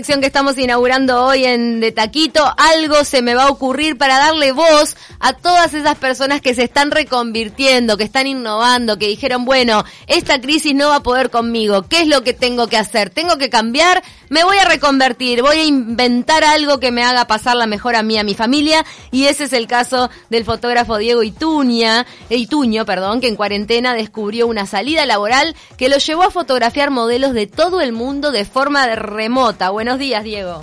sección que estamos inaugurando hoy en De Taquito, algo se me va a ocurrir para darle voz a todas esas personas que se están reconvirtiendo, que están innovando, que dijeron, bueno, esta crisis no va a poder conmigo, ¿qué es lo que tengo que hacer? ¿Tengo que cambiar? Me voy a reconvertir, voy a inventar algo que me haga pasar la mejor a mí, a mi familia, y ese es el caso del fotógrafo Diego Ituña, Ituño, perdón, que en cuarentena descubrió una salida laboral que lo llevó a fotografiar modelos de todo el mundo de forma remota. Bueno, Buenos días, Diego.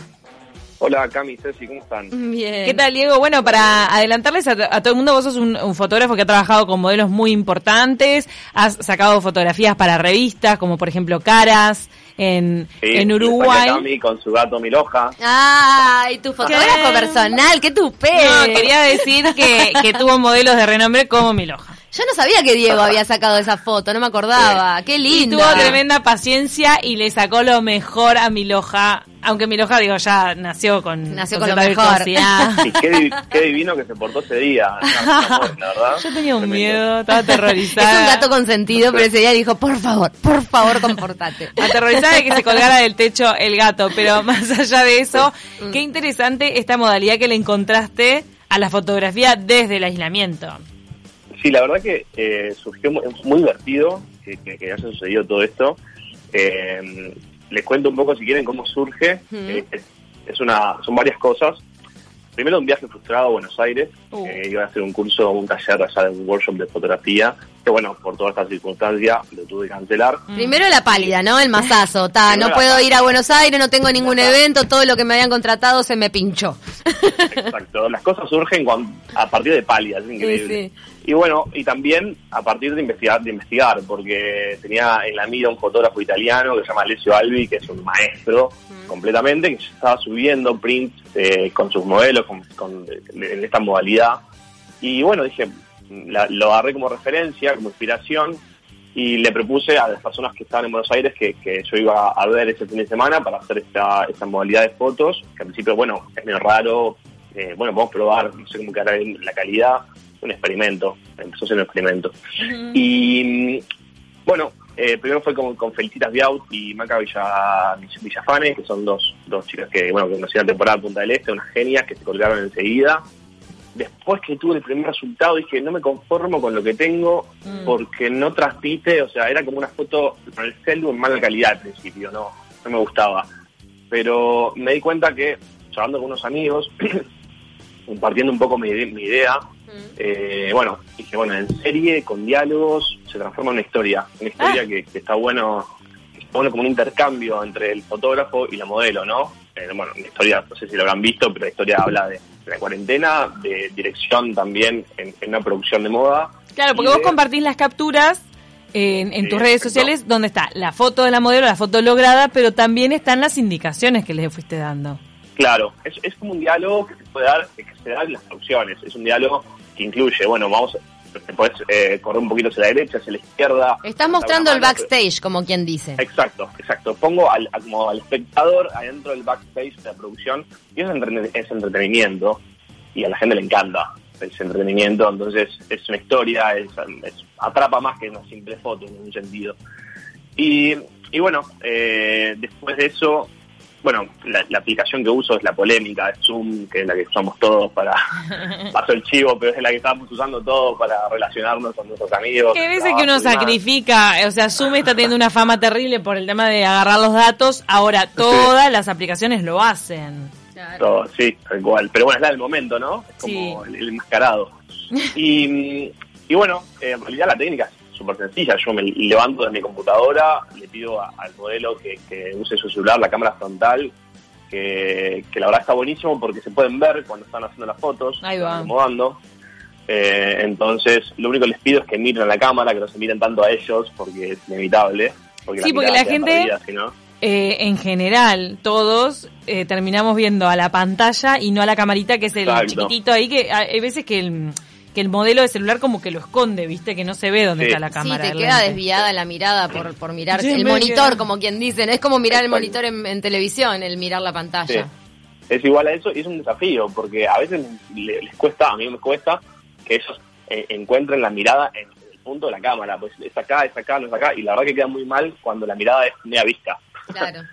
Hola, Cami, Ceci, ¿cómo están? Bien. ¿Qué tal, Diego? Bueno, para adelantarles a, todo el mundo, vos sos un, fotógrafo que ha trabajado con modelos muy importantes, has sacado fotografías para revistas, como por ejemplo Caras, en, en Uruguay. Cami con su gato Miloja. ¡Ay, tu fotógrafo personal! ¡Qué tupé! No, quería decir que, que tuvo modelos de renombre como Miloja. Yo no sabía que Diego había sacado esa foto, no me acordaba. Qué lindo. Y tuvo tremenda paciencia y le sacó lo mejor a Miloja. Aunque Miloja, digo, ya nació con, nació con, lo mejor. Y qué, qué, divino que se portó ese día. la verdad. Yo tenía un miedo, estaba aterrorizada. Es un gato consentido, pero ese día dijo, por favor, por favor, comportate. Aterrorizada de que se colgara del techo el gato. Pero más allá de eso, qué interesante esta modalidad que le encontraste a la fotografía desde el aislamiento. Sí, la verdad que eh, surgió muy, muy divertido que, haya sucedido todo esto. Eh, les cuento un poco, si quieren, cómo surge. Eh, es, una, son varias cosas. Primero, un viaje frustrado a Buenos Aires. Uh. iba a hacer un curso, un taller allá de un workshop de fotografía. Que bueno, por todas estas circunstancias lo tuve que cancelar. Mm. Primero la pálida, ¿no? El masazo. Ta, no puedo ir a Buenos Aires, no tengo ningún evento, todo lo que me habían contratado se me pinchó. Exacto. Las cosas surgen a partir de pálidas, es increíble. Y bueno, y también a partir de investigar, de investigar, porque tenía en la mira un fotógrafo italiano que se llama Alessio Albi, que es un maestro completamente, que estaba subiendo prints eh, con sus modelos, con, en esta modalidad. Y bueno, dije, lo agarré como referencia, como inspiración, y le propuse a las personas que estaban en Buenos Aires que, yo iba a ver ese fin de semana para hacer esta, esta modalidad de fotos, que al principio, bueno, es medio raro, eh, bueno, vamos a probar, no sé cómo quedará la calidad, un experimento, empezó siendo un experimento. Y bueno, eh, primero fue con, con Felicitas Biaut y Maca Villa, Villafane, que son dos, dos chicas que, bueno, que conocían la temporada Punta del Este, unas genias que se colgaron enseguida. Después que tuve el primer resultado dije, no me conformo con lo que tengo mm. porque no transmite, o sea, era como una foto con el celu en mala calidad al principio, no, no me gustaba. Pero me di cuenta que, hablando con unos amigos, compartiendo un poco mi, idea, eh, bueno, dije, bueno, en serie, con diálogos, se transforma en una historia, una historia ah. que, está bueno, bueno como un intercambio entre el fotógrafo y la modelo, ¿no? Eh, bueno, una historia, no sé si lo habrán visto, pero la historia habla de, la cuarentena, de dirección también en, una producción de moda. Claro, porque vos compartís las capturas en, tus redes sociales donde está la foto de la modelo, la foto lograda, pero también están las indicaciones que les fuiste dando. Claro, es, es como un diálogo que se puede dar, que se da en las producciones. Es un diálogo que incluye, bueno, vamos, te eh, correr un poquito hacia la derecha, hacia la izquierda. Estás mostrando el backstage, como quien dice. Exacto, exacto. Pongo al, como al espectador adentro del backstage de la producción y es, es entretenimiento y a la gente le encanta ese entretenimiento, entonces es una historia, es, atrapa más que una simple foto en un sentido. Y, y bueno, eh, después de eso bueno, la, aplicación que uso es la polémica de Zoom, que es la que usamos todos para, paso el chivo, pero es la que estamos usando todos para relacionarnos con nuestros amigos. Que veces que uno sacrifica, o sea, Zoom está teniendo una fama terrible por el tema de agarrar los datos, ahora todas las aplicaciones lo hacen. sí, tal cual. Pero bueno, es la del momento, ¿no? Es como el, enmascarado. Y, y bueno, eh, en realidad la técnica súper sencilla. Yo me levanto de mi computadora, le pido al modelo que, use su celular, la cámara frontal, que, la verdad está buenísimo porque se pueden ver cuando están haciendo las fotos, Ahí va. acomodando. Eh, entonces, lo único que les pido es que miren a la cámara, que no se miren tanto a ellos, porque es inevitable. Porque sí, porque la gente, eh, en general, todos eh, terminamos viendo a la pantalla y no a la camarita, que es el chiquitito ahí, que hay veces que el que el modelo de celular como que lo esconde, ¿viste? Que no se ve dónde está la cámara. Sí, te queda desviada la mirada por, por mirar el monitor, como quien dicen. Es como mirar el monitor en, televisión, el mirar la pantalla. Es igual a eso y es un desafío, porque a veces les, cuesta, a mí me cuesta, que ellos eh, encuentren la mirada en el punto de la cámara. Pues es acá, es acá, no es acá. Y la verdad que queda muy mal cuando la mirada es media vista. Claro.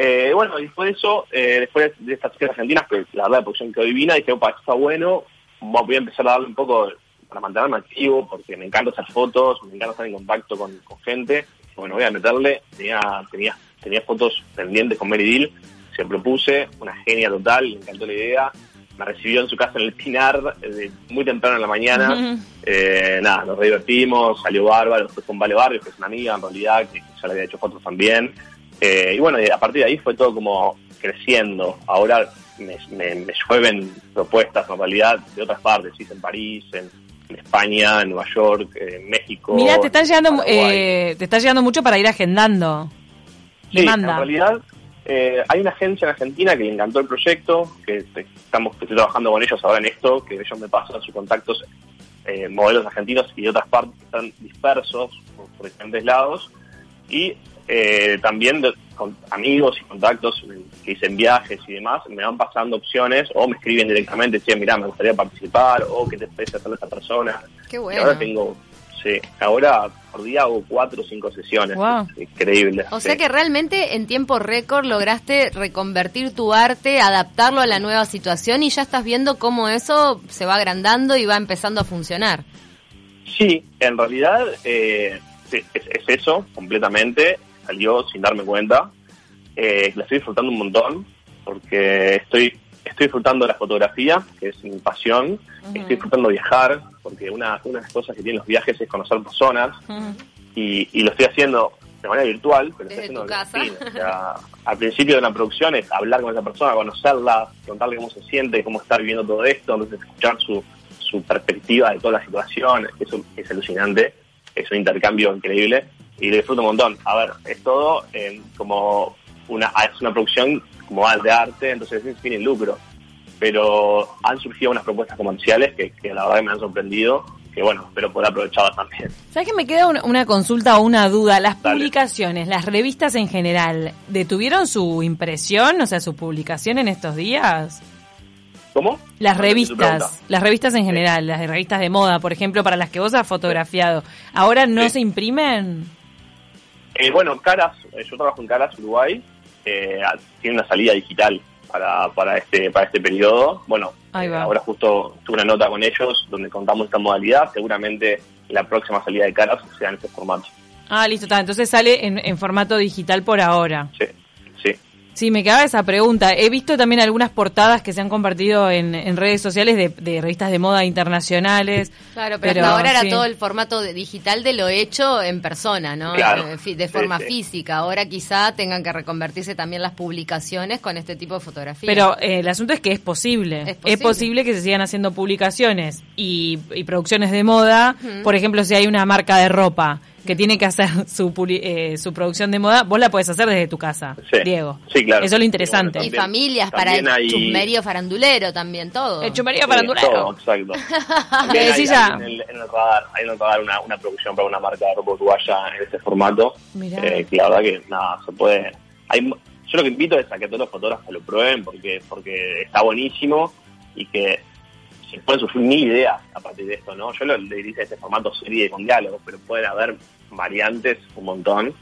Eh, bueno, después de eso, eh, después de estas chicas argentinas, que la verdad la producción quedó divina, dije, opa, está bueno, voy a empezar a darle un poco para mantenerme activo, porque me encanta hacer fotos, me encanta estar en contacto con, gente. Bueno, voy a meterle, tenía, tenía, tenía fotos pendientes con Mary Deal, se propuse, una genia total, le encantó la idea, me recibió en su casa en el Pinar eh, muy temprano en la mañana. Eh, nada, nos divertimos, salió bárbaro, después con Vale Barrios, que es una amiga en realidad, que ya le había hecho fotos también. Eh, y bueno, a partir de ahí fue todo como creciendo. Ahora me, me, llueven propuestas en realidad de otras partes, ¿sí? en París, en, España, en Nueva York, en México. Mira, te están llegando, te está llegando mucho para ir agendando. Sí, en realidad eh, hay una agencia en Argentina que le encantó el proyecto, que estamos estoy trabajando con ellos ahora en esto, que ellos me pasan sus contactos, eh, modelos argentinos y de otras partes que están dispersos por, diferentes lados, y eh, también con amigos y contactos que dicen viajes y demás, me van pasando opciones o me escriben directamente, diciendo, mira, me gustaría participar, o qué te parece hacer esta persona. Qué bueno. Y ahora tengo Sí, ahora por día hago cuatro o cinco sesiones. Increíble. O sea que realmente en tiempo récord lograste reconvertir tu arte, adaptarlo a la nueva situación y ya estás viendo cómo eso se va agrandando y va empezando a funcionar. Sí, en realidad eh, es, eso completamente. Salió sin darme cuenta. Eh, la estoy disfrutando un montón porque estoy estoy disfrutando de la fotografía, que es mi pasión. Estoy disfrutando de viajar, porque una, una de las cosas que tienen los viajes es conocer personas. y, y, lo estoy haciendo de manera virtual, pero estoy haciendo casa. al principio de una producción es hablar con esa persona, conocerla, contarle cómo se siente, cómo está viviendo todo esto, entonces escuchar su, su perspectiva de toda la situación. Eso es alucinante. Es un intercambio increíble y lo disfruto un montón. A ver, es todo como una, es una producción como de arte, entonces es sin lucro. Pero han surgido unas propuestas comerciales que, la verdad me han sorprendido, que bueno, espero poder aprovechar también. ¿Sabes que me queda una, consulta o una duda? Las publicaciones, las revistas en general, ¿detuvieron su impresión, o sea, su publicación en estos días? ¿Cómo? Las revistas, las revistas en general, las revistas de moda, por ejemplo, para las que vos has fotografiado, ¿ahora no se imprimen? Eh, bueno, Caras, eh, yo trabajo en Caras, Uruguay, eh, tiene una salida digital para, para este para este periodo. Bueno, eh, ahora justo tuve una nota con ellos donde contamos esta modalidad. Seguramente la próxima salida de caras sea en este formato. Ah, listo, está. Entonces sale en, en formato digital por ahora. Sí. Sí, me quedaba esa pregunta. He visto también algunas portadas que se han compartido en, redes sociales de, revistas de moda internacionales. Claro, pero, hasta ahora era todo el formato digital de lo hecho en persona, ¿no? Eh, de, forma física. Ahora quizá tengan que reconvertirse también las publicaciones con este tipo de fotografías. Pero eh, el asunto es que es posible. es posible. que se sigan haciendo publicaciones y, producciones de moda. Por ejemplo, si hay una marca de ropa que tiene que hacer su, eh, su producción de moda, vos la podés hacer desde tu casa, Diego. Sí, claro. Eso es lo interesante. y familias para el chumerío farandulero también, todo. El chumerío farandulero. Todo, exacto. hay, en, el, en, el, radar, hay en el radar una, una producción para una marca de ropa uruguaya en este formato. Eh, que la verdad que, nada, se puede... Hay, yo lo que invito es a que todos los fotógrafos lo prueben porque porque está buenísimo y que se pueden surgir mil ideas a partir de esto, ¿no? Yo lo, le diría este formato serie con diálogos, pero pueden haber variantes un montón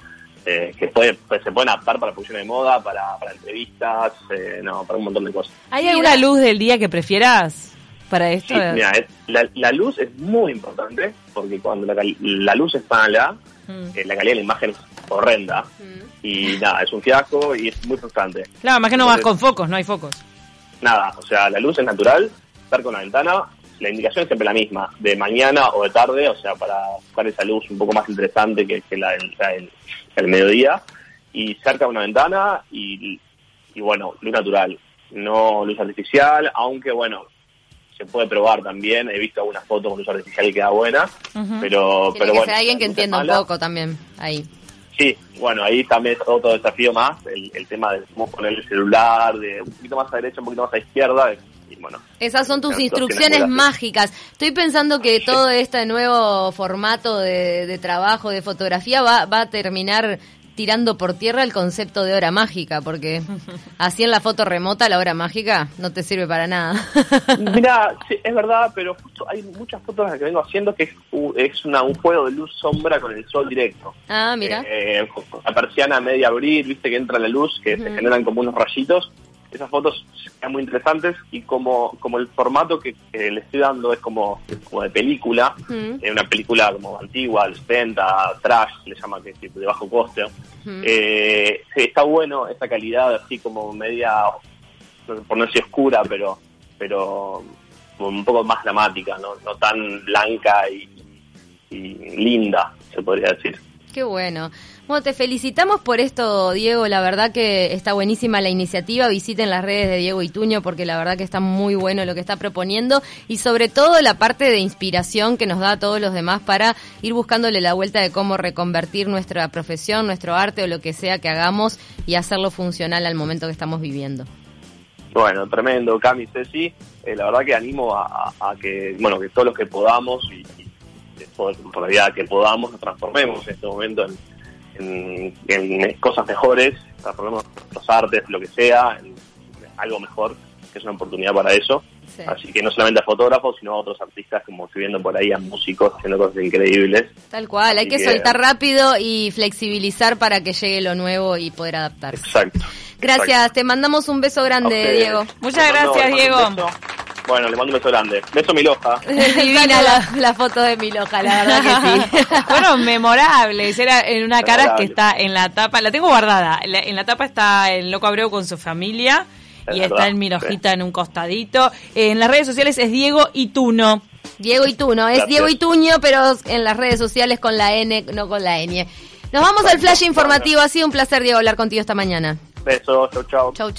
eh, que puede, pues, se pueden adaptar para producción de moda, para, entrevistas, eh, no, para un montón de cosas. ¿Hay alguna luz del día que prefieras para esto? Sí, mira, la, luz es muy importante porque cuando la, luz es mala, mm. eh, la calidad de la imagen es horrenda mm. y nada, es un fiasco y es muy frustrante. Claro, más que no vas con focos, no hay focos. Nada, o sea, la luz es natural, estar con la ventana, la indicación es siempre la misma, de mañana o de tarde, o sea, para buscar esa luz un poco más interesante que, la, el, el, mediodía, y cerca de una ventana y, y bueno, luz natural, no luz artificial, aunque bueno, se puede probar también. He visto algunas fotos con luz artificial y queda buena, pero, pero que bueno. alguien que entienda un poco también ahí. Sí, bueno, ahí también es otro desafío más, el, el tema de cómo poner el celular, de un poquito más a derecha, un poquito más a izquierda, esas son tus instrucciones mágicas. Estoy pensando que todo este nuevo formato de, trabajo, de fotografía, va, va a terminar tirando por tierra el concepto de hora mágica, porque así en la foto remota la hora mágica no te sirve para nada. Mira, sí, es verdad, pero justo hay muchas fotos que vengo haciendo que es, una, un juego de luz-sombra con el sol directo. Ah, mira. Eh, la persiana media abrir, viste que entra la luz, que se generan como unos rayitos esas fotos están muy interesantes y como, como el formato que, le estoy dando es como, como de película, mm. una película como antigua, del 70, trash, le llama que de bajo coste, mm. eh, está bueno esa calidad así como media, por no decir oscura, pero pero un poco más dramática, no, no tan blanca y linda, se podría decir. Qué bueno. Bueno, te felicitamos por esto, Diego. La verdad que está buenísima la iniciativa. Visiten las redes de Diego Ituño porque la verdad que está muy bueno lo que está proponiendo y sobre todo la parte de inspiración que nos da a todos los demás para ir buscándole la vuelta de cómo reconvertir nuestra profesión, nuestro arte o lo que sea que hagamos y hacerlo funcional al momento que estamos viviendo. Bueno, tremendo, Cami, Ceci. Eh, la verdad que animo a, que, bueno, que todos los que podamos y por, realidad que podamos nos transformemos en este momento en, cosas mejores, transformemos nuestros artes, lo que sea, en algo mejor, que es una oportunidad para eso. Así que no solamente a fotógrafos, sino a otros artistas, como estoy viendo por ahí, a músicos haciendo cosas increíbles. Tal cual, hay que, soltar rápido y flexibilizar para que llegue lo nuevo y poder adaptarse. Exacto. Gracias, te mandamos un beso grande, Diego. Muchas gracias, Diego. Bueno, le mando un beso grande. Beso Miloja. Divina la, la, foto de Miloja, la verdad que sí. Fueron memorables. Era en una cara que está en la tapa. La tengo guardada. En la, tapa está el Loco Abreu con su familia. y está el Milojita en un costadito. En las redes sociales es Diego Ituno. Diego Ituno. Es Diego Ituño, pero en las redes sociales con la N, no con la N. Nos vamos al flash informativo. Ha sido un placer, Diego, hablar contigo esta mañana. Besos. Chau, chau. Chau, chau.